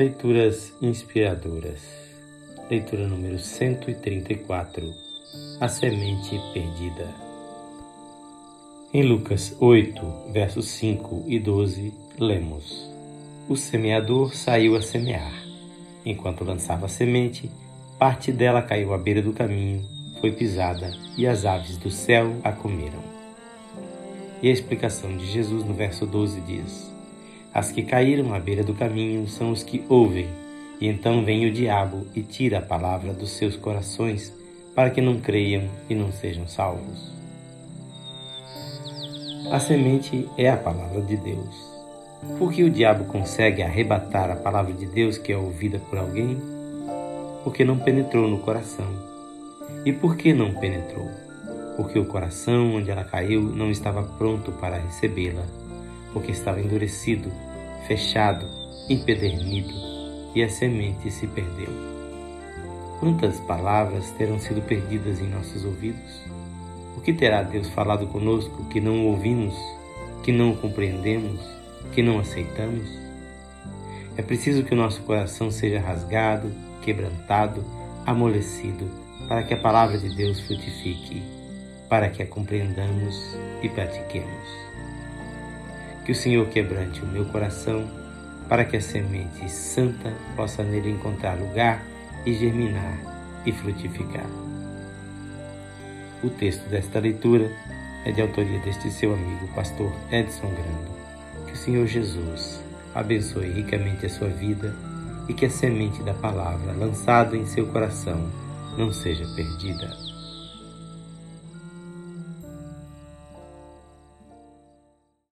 Leituras inspiradoras. Leitura número 134. A semente perdida. Em Lucas 8, versos 5 e 12, lemos: O semeador saiu a semear. Enquanto lançava a semente, parte dela caiu à beira do caminho, foi pisada e as aves do céu a comeram. E a explicação de Jesus no verso 12 diz: As que caíram à beira do caminho são os que ouvem, e então vem o diabo e tira a palavra dos seus corações, para que não creiam e não sejam salvos. A semente é a palavra de Deus. Por que o diabo consegue arrebatar a palavra de Deus que é ouvida por alguém? Porque não penetrou no coração. E por que não penetrou? Porque o coração onde ela caiu não estava pronto para recebê-la, porque estava endurecido, fechado, empedernido, e a semente se perdeu. Quantas palavras terão sido perdidas em nossos ouvidos? O que terá Deus falado conosco que não ouvimos, que não compreendemos? que não aceitamos? É preciso que o nosso coração seja rasgado, quebrantado, amolecido, para que a palavra de Deus frutifique, para que a compreendamos e pratiquemos. Que o Senhor quebrante o meu coração, para que a semente santa possa nele encontrar lugar e germinar e frutificar. O texto desta leitura é de autoria deste seu amigo, pastor Edson Grando. Que o Senhor Jesus abençoe ricamente a sua vida e que a semente da palavra lançada em seu coração não seja perdida.